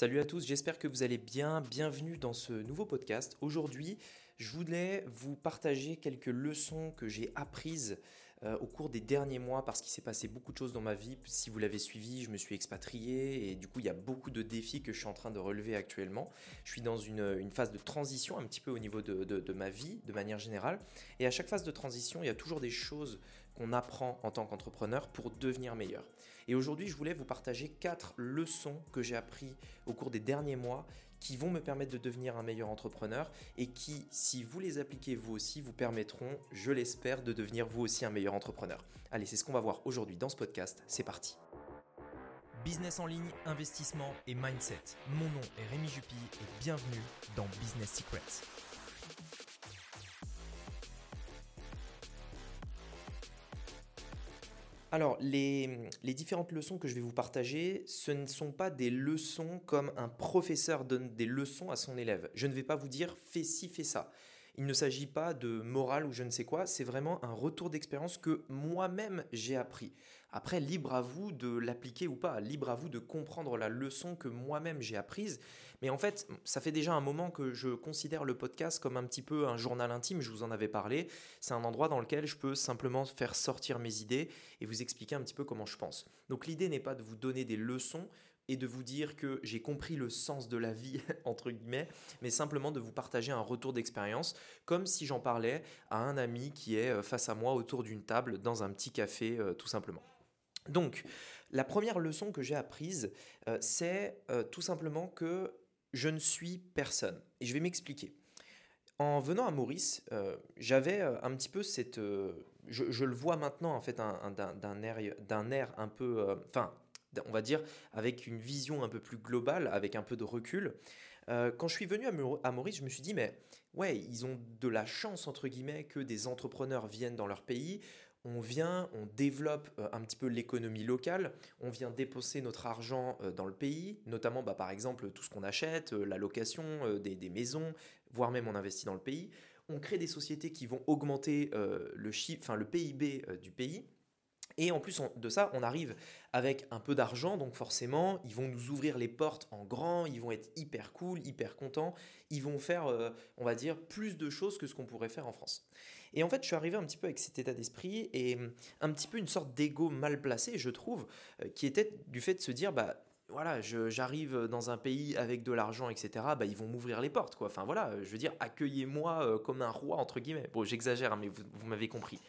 Salut à tous, j'espère que vous allez bien. Bienvenue dans ce nouveau podcast. Aujourd'hui, je voulais vous partager quelques leçons que j'ai apprises euh, au cours des derniers mois parce qu'il s'est passé beaucoup de choses dans ma vie. Si vous l'avez suivi, je me suis expatrié et du coup il y a beaucoup de défis que je suis en train de relever actuellement. Je suis dans une, phase de transition un petit peu au niveau de, de, ma vie de manière générale et à chaque phase de transition il y a toujours des choses qu'on apprend en tant qu'entrepreneur pour devenir meilleur. Et aujourd'hui je voulais vous partager quatre leçons que j'ai appris au cours des derniers mois qui vont me permettre de devenir un meilleur entrepreneur et qui, si vous les appliquez vous aussi, vous permettront, je l'espère, de devenir vous aussi un meilleur entrepreneur. Allez, c'est ce qu'on va voir aujourd'hui dans ce podcast. C'est parti. Business en ligne, investissement et mindset. Mon nom est Rémi Jupy et bienvenue dans Business Secrets. Alors, les, différentes leçons que je vais vous partager, ce ne sont pas des leçons comme un professeur donne des leçons à son élève. Je ne vais pas vous dire fais ci, fais ça. Il ne s'agit pas de morale ou je ne sais quoi, c'est vraiment un retour d'expérience que moi-même j'ai appris. Après, libre à vous de l'appliquer ou pas, libre à vous de comprendre la leçon que moi-même j'ai apprise. Mais en fait, ça fait déjà un moment que je considère le podcast comme un petit peu un journal intime, je vous en avais parlé. C'est un endroit dans lequel je peux simplement faire sortir mes idées et vous expliquer un petit peu comment je pense. Donc l'idée n'est pas de vous donner des leçons, et de vous dire que j'ai compris le sens de la vie, entre guillemets, mais simplement de vous partager un retour d'expérience, comme si j'en parlais à un ami qui est euh, face à moi autour d'une table dans un petit café, euh, tout simplement. Donc, la première leçon que j'ai apprise, euh, c'est tout simplement que je ne suis personne. Et je vais m'expliquer. En venant à Maurice, j'avais un petit peu cette... Je, le vois maintenant, en fait, d'un air, air, un peu... Enfin, on va dire, avec une vision un peu plus globale, avec un peu de recul. Euh, quand je suis venu à Maurice, je me suis dit, mais ouais, ils ont de la chance, entre guillemets, que des entrepreneurs viennent dans leur pays. On vient, on développe euh, un petit peu l'économie locale, on vient déposer notre argent euh, dans le pays, notamment bah, par exemple tout ce qu'on achète, la location des, des, maisons, voire même on investit dans le pays. On crée des sociétés qui vont augmenter le, chiffre, le PIB du pays. Et en plus de ça, on arrive avec un peu d'argent, donc forcément, ils vont nous ouvrir les portes en grand, ils vont être hyper cool, hyper contents, ils vont faire, euh, on va dire, plus de choses que ce qu'on pourrait faire en France. Et en fait, je suis arrivé un petit peu avec cet état d'esprit et hum, un petit peu une sorte d'ego mal placé, je trouve, euh, qui était du fait de se dire, bah, voilà, j'arrive dans un pays avec de l'argent, etc., bah, ils vont m'ouvrir les portes, quoi. Enfin voilà, je veux dire, accueillez-moi euh, comme un roi, entre guillemets. Bon, j'exagère, hein, mais vous, m'avez compris.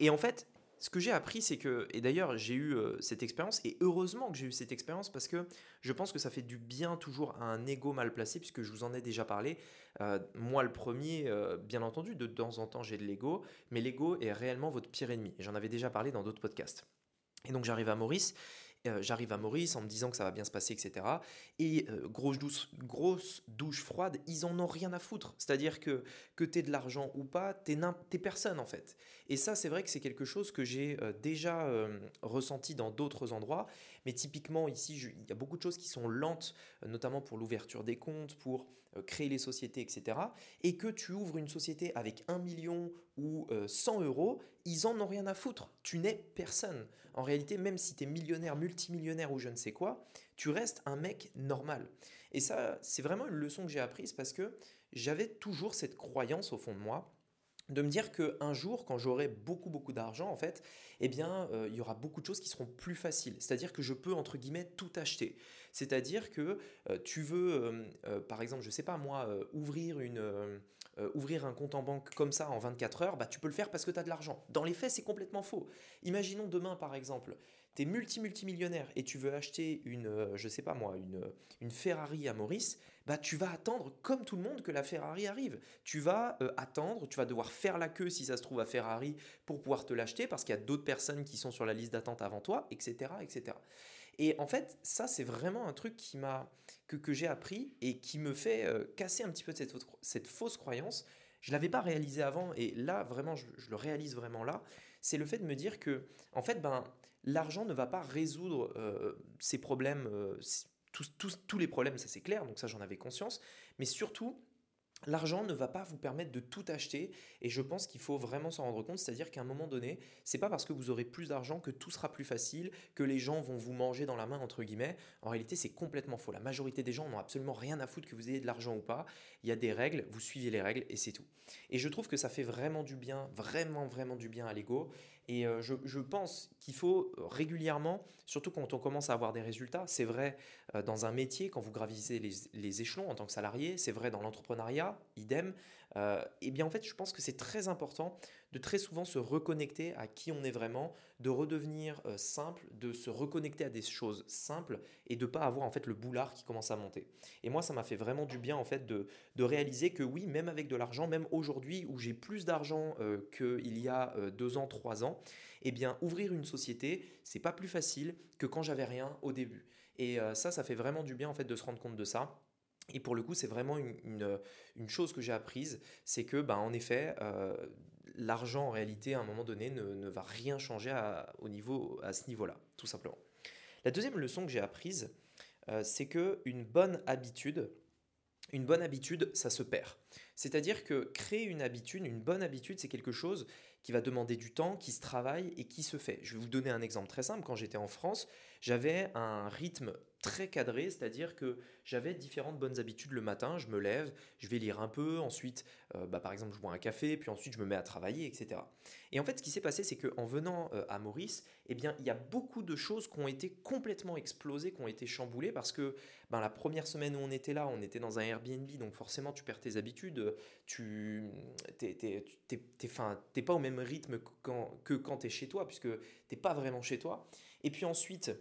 Et en fait, ce que j'ai appris, c'est que, et d'ailleurs j'ai eu euh, cette expérience, et heureusement que j'ai eu cette expérience parce que je pense que ça fait du bien toujours à un ego mal placé, puisque je vous en ai déjà parlé. Euh, moi le premier, euh, bien entendu, de temps en temps j'ai de l'ego, mais l'ego est réellement votre pire ennemi. J'en avais déjà parlé dans d'autres podcasts. Et donc j'arrive à Maurice, euh, j'arrive à Maurice en me disant que ça va bien se passer, etc. Et euh, grosse, douche, grosse douche froide, ils en ont rien à foutre. C'est-à-dire que que tu aies de l'argent ou pas, tu es personne en fait. Et ça, c'est vrai que c'est quelque chose que j'ai euh, déjà ressenti dans d'autres endroits. Mais typiquement ici, il y a beaucoup de choses qui sont lentes, notamment pour l'ouverture des comptes, pour créer les sociétés, etc. Et que tu ouvres une société avec un million ou 100 euros, ils en ont rien à foutre. Tu n'es personne. En réalité, même si tu es millionnaire, multimillionnaire ou je ne sais quoi, tu restes un mec normal. Et ça, c'est vraiment une leçon que j'ai apprise parce que j'avais toujours cette croyance au fond de moi de me dire que un jour, quand j'aurai beaucoup beaucoup d'argent, en fait, eh bien, euh, il y aura beaucoup de choses qui seront plus faciles. C'est-à-dire que je peux entre guillemets tout acheter. C'est-à-dire que euh, tu veux, euh, par exemple, je sais pas moi, ouvrir une, ouvrir un compte en banque comme ça en 24 heures, bah tu peux le faire parce que tu as de l'argent. Dans les faits, c'est complètement faux. Imaginons demain, par exemple, tu es multi-multimillionnaire et tu veux acheter une, je sais pas moi, une, une Ferrari à Maurice, bah tu vas attendre comme tout le monde que la Ferrari arrive. Tu vas attendre, tu vas devoir faire la queue si ça se trouve à Ferrari pour pouvoir te l'acheter parce qu'il y a d'autres personnes qui sont sur la liste d'attente avant toi, etc., etc. Et en fait, ça, c'est vraiment un truc qui m'a que, que j'ai appris et qui me fait euh, casser un petit peu cette, cette fausse croyance. Je ne l'avais pas réalisé avant et là, vraiment, je, le réalise vraiment là. C'est le fait de me dire que, en fait, ben, l'argent ne va pas résoudre euh, problèmes, euh, tous, tous, tous les problèmes, ça c'est clair, donc ça j'en avais conscience. Mais surtout, L'argent ne va pas vous permettre de tout acheter et je pense qu'il faut vraiment s'en rendre compte, c'est-à-dire qu'à un moment donné, c'est pas parce que vous aurez plus d'argent que tout sera plus facile, que les gens vont vous manger dans la main entre guillemets. En réalité, c'est complètement faux. La majorité des gens n'ont absolument rien à foutre que vous ayez de l'argent ou pas. Il y a des règles, vous suivez les règles et c'est tout. Et je trouve que ça fait vraiment du bien, vraiment vraiment du bien à l'ego et euh, je, pense qu'il faut euh, régulièrement, surtout quand on commence à avoir des résultats, c'est vrai euh, dans un métier, quand vous gravissez les, échelons en tant que salarié, c'est vrai dans l'entrepreneuriat, idem. Et bien en fait, je pense que c'est très important de très souvent se reconnecter à qui on est vraiment, de redevenir simple, de se reconnecter à des choses simples et de pas avoir en fait le boulard qui commence à monter. Et moi, ça m'a fait vraiment du bien en fait de, de réaliser que oui, même avec de l'argent, même aujourd'hui où j'ai plus d'argent qu'il y a deux ans, trois ans, eh bien, ouvrir une société, c'est pas plus facile que quand j'avais rien au début. Et euh, ça, ça fait vraiment du bien en fait de se rendre compte de ça. Et pour le coup, c'est vraiment une, chose que j'ai apprise, c'est que, bah, en effet, euh, l'argent en réalité, à un moment donné, ne, ne va rien changer à, au niveau, à ce niveau-là, tout simplement. La deuxième leçon que j'ai apprise, euh, c'est que une bonne habitude, une bonne habitude, ça se perd. C'est-à-dire que créer une habitude, une bonne habitude, c'est quelque chose qui va demander du temps, qui se travaille et qui se fait. Je vais vous donner un exemple très simple. Quand j'étais en France, j'avais un rythme très cadré, c'est-à-dire que j'avais différentes bonnes habitudes le matin. Je me lève, je vais lire un peu, ensuite, euh, bah, par exemple, je bois un café, puis ensuite je me mets à travailler, etc. Et en fait, ce qui s'est passé, c'est qu'en venant euh, à Maurice, eh bien, il y a beaucoup de choses qui ont été complètement explosées, qui ont été chamboulées, parce que ben, la première semaine où on était là, on était dans un Airbnb, donc forcément, tu perds tes habitudes, tu n'es pas au même rythme que quand tu es chez toi, puisque tu n'es pas vraiment chez toi. Et puis ensuite,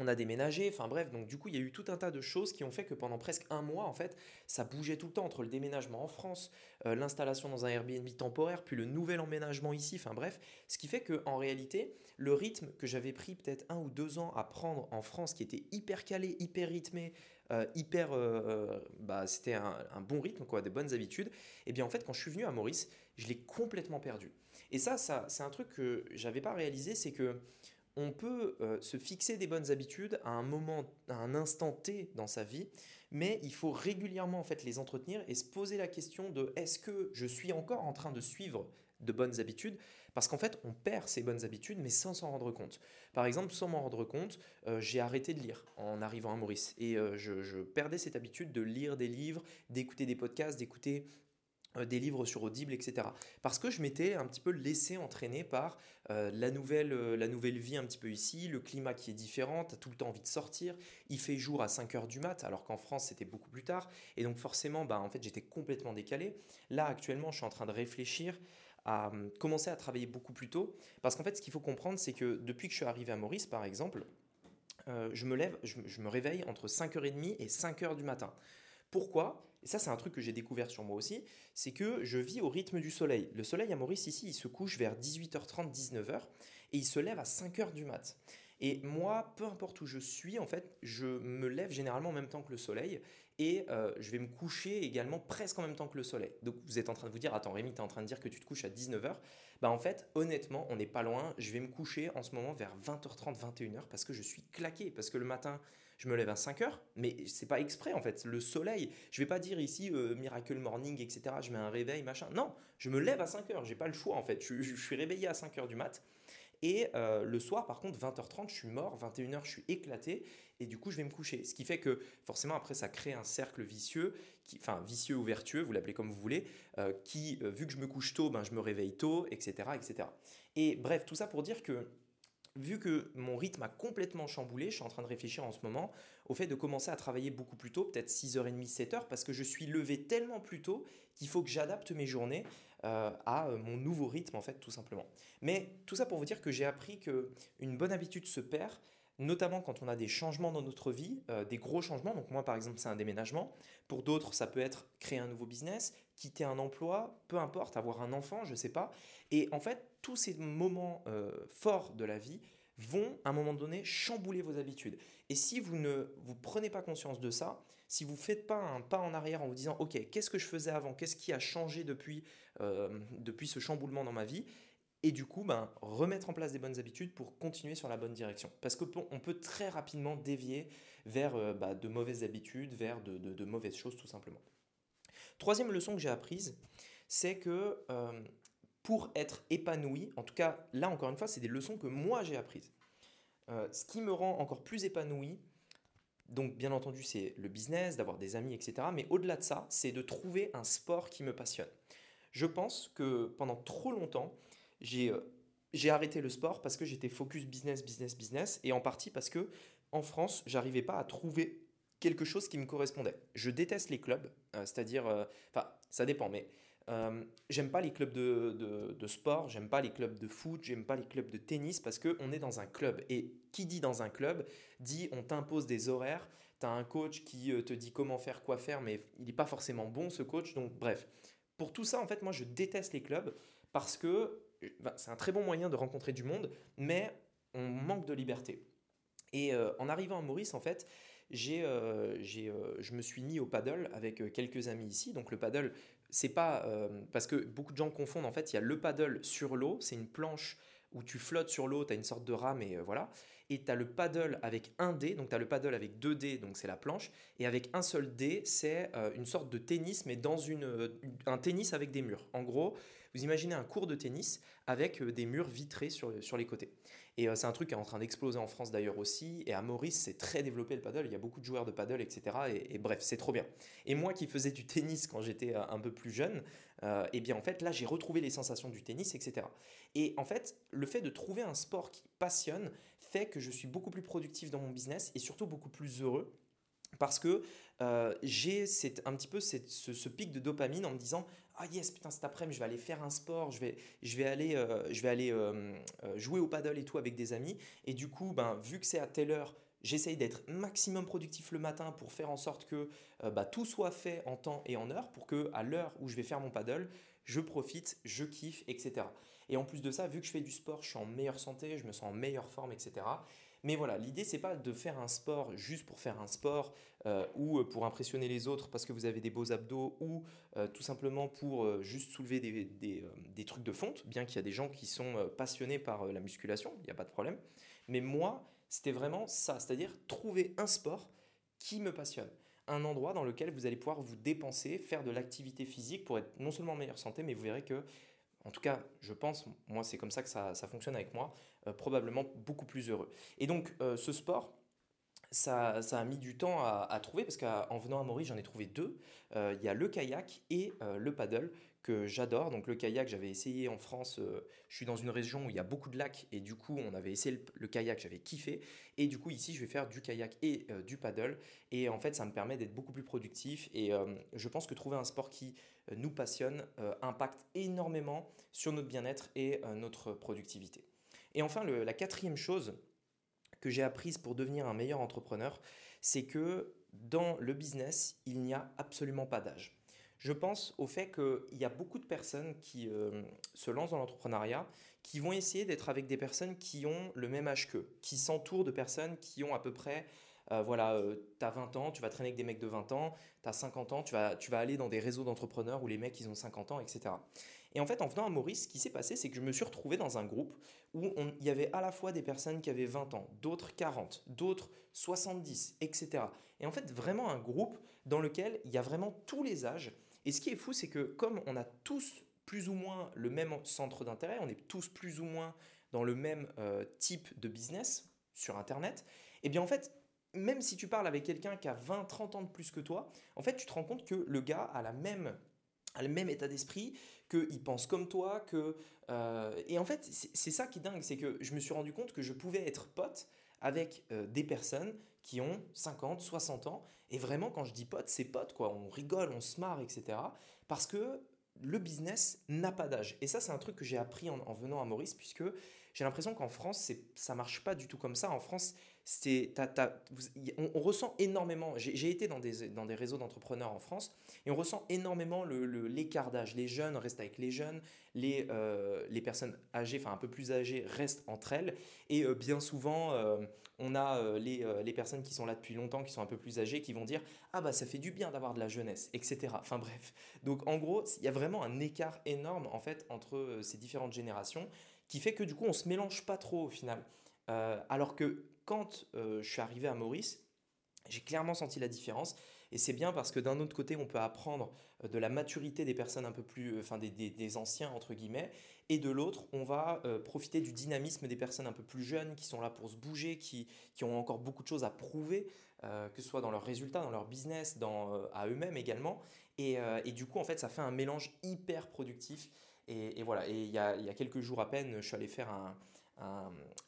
on a déménagé, enfin bref, donc du coup il y a eu tout un tas de choses qui ont fait que pendant presque un mois en fait, ça bougeait tout le temps entre le déménagement en France, euh, l'installation dans un Airbnb temporaire, puis le nouvel emménagement ici, enfin bref, ce qui fait que en réalité le rythme que j'avais pris peut-être un ou deux ans à prendre en France, qui était hyper calé, hyper rythmé, euh, hyper, euh, bah, c'était un, bon rythme, quoi, des bonnes habitudes, et eh bien en fait quand je suis venu à Maurice, je l'ai complètement perdu. Et ça, ça c'est un truc que j'avais pas réalisé, c'est que on peut euh, se fixer des bonnes habitudes à un moment, à un instant T dans sa vie, mais il faut régulièrement en fait les entretenir et se poser la question de est-ce que je suis encore en train de suivre de bonnes habitudes? Parce qu'en fait on perd ces bonnes habitudes mais sans s'en rendre compte. Par exemple, sans m'en rendre compte, euh, j'ai arrêté de lire en arrivant à Maurice et euh, je, perdais cette habitude de lire des livres, d'écouter des podcasts, d'écouter des livres sur Audible, etc. Parce que je m'étais un petit peu laissé entraîner par euh, la, nouvelle, euh, la nouvelle vie un petit peu ici, le climat qui est différent, tu as tout le temps envie de sortir, il fait jour à 5 heures du mat, alors qu'en France c'était beaucoup plus tard, et donc forcément, bah, en fait j'étais complètement décalé. Là actuellement, je suis en train de réfléchir à commencer à travailler beaucoup plus tôt, parce qu'en fait ce qu'il faut comprendre, c'est que depuis que je suis arrivé à Maurice, par exemple, je me lève, je, je me réveille entre 5h30 et 5h du matin. Pourquoi? Et ça, c'est un truc que j'ai découvert sur moi aussi, c'est que je vis au rythme du soleil. Le soleil à Maurice, ici, il se couche vers 18h30, 19h, et il se lève à 5h du mat'. Et moi, peu importe où je suis, en fait, je me lève généralement en même temps que le soleil et euh, je vais me coucher également presque en même temps que le soleil. Donc vous êtes en train de vous dire, attends Rémi, tu es en train de dire que tu te couches à 19h. Bah en fait, honnêtement, on n'est pas loin. Je vais me coucher en ce moment vers 20h30, 21h parce que je suis claqué. Parce que le matin, je me lève à 5 heures, mais c'est pas exprès en fait. Le soleil, je vais pas dire ici euh, miracle morning, etc. Je mets un réveil, machin. Non, je me lève à 5 heures. J'ai pas le choix en fait. Je, suis réveillé à 5 heures du mat. Et euh, le soir, par contre, 20h30, je suis mort, 21h, je suis éclaté, et du coup, je vais me coucher. Ce qui fait que, forcément, après, ça crée un cercle vicieux, qui, enfin, vicieux ou vertueux, vous l'appelez comme vous voulez, euh, qui, vu que je me couche tôt, ben, je me réveille tôt, etc., etc. Et bref, tout ça pour dire que vu que mon rythme a complètement chamboulé, je suis en train de réfléchir en ce moment au fait de commencer à travailler beaucoup plus tôt, peut-être 6h30, 7h, parce que je suis levé tellement plus tôt qu'il faut que j'adapte mes journées euh, à euh, mon nouveau rythme, en fait, tout simplement. Mais tout ça pour vous dire que j'ai appris qu'une bonne habitude se perd, notamment quand on a des changements dans notre vie, euh, des gros changements. Donc moi, par exemple, c'est un déménagement. Pour d'autres, ça peut être créer un nouveau business, quitter un emploi, peu importe, avoir un enfant, je ne sais pas. Et en fait, tous ces moments euh, forts de la vie vont, à un moment donné, chambouler vos habitudes. Et si vous ne vous prenez pas conscience de ça, si vous ne faites pas un pas en arrière en vous disant, OK, qu'est-ce que je faisais avant? Qu'est-ce qui a changé depuis, euh, depuis ce chamboulement dans ma vie? Et du coup, ben, remettre en place des bonnes habitudes pour continuer sur la bonne direction. Parce qu'on peut très rapidement dévier vers euh, bah, de mauvaises habitudes, vers de mauvaises choses tout simplement. Troisième leçon que j'ai apprise, c'est que pour être épanoui, en tout cas là encore une fois, c'est des leçons que moi j'ai apprises. ce qui me rend encore plus épanoui, donc bien entendu c'est le business, d'avoir des amis, etc. Mais au-delà de ça, c'est de trouver un sport qui me passionne. Je pense que pendant trop longtemps, j'ai j'ai arrêté le sport parce que j'étais focus business, business, business, et en partie parce que en France, j'arrivais pas à trouver quelque chose qui me correspondait. Je déteste les clubs, euh, c'est-à-dire, euh, enfin, ça dépend, mais euh, j'aime pas les clubs de, de, sport, j'aime pas les clubs de foot, j'aime pas les clubs de tennis parce qu'on est dans un club. Et qui dit dans un club dit on t'impose des horaires, tu as un coach qui te dit comment faire, quoi faire, mais il n'est pas forcément bon ce coach. Donc bref, pour tout ça, en fait, moi je déteste les clubs parce que ben, c'est un très bon moyen de rencontrer du monde, mais on manque de liberté. Et euh, en arrivant à Maurice, en fait, j'ai, euh, euh, je me suis mis au paddle avec quelques amis ici. Donc le paddle, c'est pas parce que beaucoup de gens confondent. En fait, il y a le paddle sur l'eau, c'est une planche où tu flottes sur l'eau, tu as une sorte de rame et voilà. Et tu as le paddle avec un dé, donc tu as le paddle avec deux dés, donc c'est la planche. Et avec un seul dé, c'est une sorte de tennis, mais dans une, un tennis avec des murs. En gros, vous imaginez un cours de tennis avec des murs vitrés sur, sur les côtés. Et euh, c'est un truc qui est en train d'exploser en France d'ailleurs aussi. Et à Maurice, c'est très développé le paddle. Il y a beaucoup de joueurs de paddle, etc. Et, bref, c'est trop bien. Et moi qui faisais du tennis quand j'étais euh, un peu plus jeune, euh, eh bien en fait, là, j'ai retrouvé les sensations du tennis, etc. Et en fait, le fait de trouver un sport qui passionne fait que je suis beaucoup plus productif dans mon business et surtout beaucoup plus heureux parce que j'ai un petit peu ce, ce, pic de dopamine en me disant ah yes, putain, cet après-midi, je vais aller faire un sport, je vais, je vais aller, euh, je vais aller euh, euh, jouer au paddle et tout avec des amis. Et du coup, ben, vu que c'est à telle heure, j'essaye d'être maximum productif le matin pour faire en sorte que bah, tout soit fait en temps et en heure, pour que à l'heure où je vais faire mon paddle, je profite, je kiffe, etc. Et en plus de ça, vu que je fais du sport, je suis en meilleure santé, je me sens en meilleure forme, etc. Mais voilà, l'idée c'est pas de faire un sport juste pour faire un sport euh, ou pour impressionner les autres parce que vous avez des beaux abdos ou euh, tout simplement pour euh, juste soulever des, des, trucs de fonte, bien qu'il y a des gens qui sont passionnés par la musculation, il n'y a pas de problème. Mais moi, c'était vraiment ça, c'est-à-dire trouver un sport qui me passionne un endroit dans lequel vous allez pouvoir vous dépenser, faire de l'activité physique pour être non seulement en meilleure santé, mais vous verrez que en tout cas, je pense, moi c'est comme ça que ça, fonctionne avec moi, euh, probablement beaucoup plus heureux. Et donc euh, ce sport, ça, ça, a mis du temps à, trouver parce qu'en venant à Maurice, j'en ai trouvé deux. Euh, il y a le kayak et le paddle que j'adore. Donc le kayak, j'avais essayé en France. je suis dans une région où il y a beaucoup de lacs et du coup, on avait essayé le, kayak, j'avais kiffé. Et du coup, ici, je vais faire du kayak et du paddle. Et en fait, ça me permet d'être beaucoup plus productif. Et je pense que trouver un sport qui nous passionne impacte énormément sur notre bien-être et notre productivité. Et enfin, la quatrième chose que j'ai apprise pour devenir un meilleur entrepreneur, c'est que dans le business, il n'y a absolument pas d'âge. Je pense au fait qu'il y a beaucoup de personnes qui euh, se lancent dans l'entrepreneuriat, qui vont essayer d'être avec des personnes qui ont le même âge qu'eux, qui s'entourent de personnes qui ont à peu près euh, voilà, euh, tu as 20 ans, tu vas traîner avec des mecs de 20 ans, tu as 50 ans, tu vas, tu vas aller dans des réseaux d'entrepreneurs où les mecs, ils ont 50 ans, etc. Et en fait, en venant à Maurice, ce qui s'est passé, c'est que je me suis retrouvé dans un groupe où il y avait à la fois des personnes qui avaient 20 ans, d'autres 40, d'autres 70, etc. Et en fait, vraiment un groupe dans lequel il y a vraiment tous les âges. Et ce qui est fou, c'est que comme on a tous plus ou moins le même centre d'intérêt, on est tous plus ou moins dans le même euh, type de business sur Internet, et eh bien en fait, même si tu parles avec quelqu'un qui a 20, 30 ans de plus que toi, en fait, tu te rends compte que le gars a, la même, a le même état d'esprit, qu'il pense comme toi, que... Euh, et en fait, c'est ça qui est dingue, c'est que je me suis rendu compte que je pouvais être pote avec euh, des personnes qui ont 50, 60 ans, et vraiment, quand je dis pote, c'est pote, quoi. On rigole, on se marre, etc. Parce que le business n'a pas d'âge. Et ça, c'est un truc que j'ai appris en, venant à Maurice, puisque j'ai l'impression qu'en France, ça marche pas du tout comme ça. En France, on, ressent énormément, j'ai été dans des, réseaux d'entrepreneurs en France, et on ressent énormément l'écart d'âge. Les jeunes restent avec les jeunes, les, euh, les personnes âgées, enfin un peu plus âgées, restent entre elles, et euh, bien souvent, euh, on a les, les, personnes qui sont là depuis longtemps, qui sont un peu plus âgées, qui vont dire « Ah bah ça fait du bien d'avoir de la jeunesse », etc. Enfin bref, donc en gros, il y a vraiment un écart énorme en fait entre ces différentes générations, qui fait que du coup, on se mélange pas trop au final. alors que quand euh, je suis arrivé à Maurice, J'ai clairement senti la différence et c'est bien parce que d'un autre côté, on peut apprendre euh, de la maturité des personnes un peu plus, euh, enfin des, anciens entre guillemets, et de l'autre, on va euh, profiter du dynamisme des personnes un peu plus jeunes qui sont là pour se bouger, qui, ont encore beaucoup de choses à prouver, que ce soit dans leurs résultats, dans leur business, dans, à eux-mêmes également. Et, du coup, en fait, ça fait un mélange hyper productif. Et, voilà, et il y a, y a quelques jours à peine, je suis allé faire un,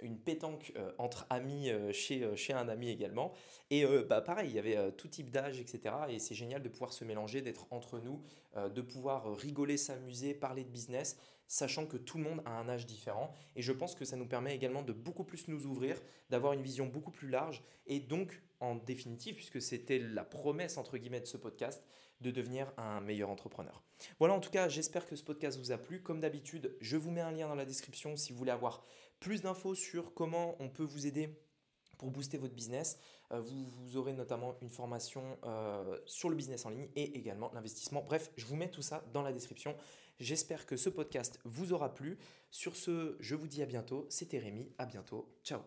une pétanque euh, entre amis euh, chez, euh, chez un ami également. Et bah, pareil, il y avait tout type d'âge, etc. Et c'est génial de pouvoir se mélanger, d'être entre nous, de pouvoir rigoler, s'amuser, parler de business, sachant que tout le monde a un âge différent. Et je pense que ça nous permet également de beaucoup plus nous ouvrir, d'avoir une vision beaucoup plus large. Et donc, en définitive, puisque c'était la promesse, entre guillemets, de ce podcast, de devenir un meilleur entrepreneur. Voilà, en tout cas, j'espère que ce podcast vous a plu. Comme d'habitude, je vous mets un lien dans la description si vous voulez avoir plus d'infos sur comment on peut vous aider pour booster votre business. Euh, vous, aurez notamment une formation euh, sur le business en ligne et également l'investissement. Bref, je vous mets tout ça dans la description. J'espère que ce podcast vous aura plu. Sur ce, je vous dis à bientôt. C'était Rémi. À bientôt. Ciao.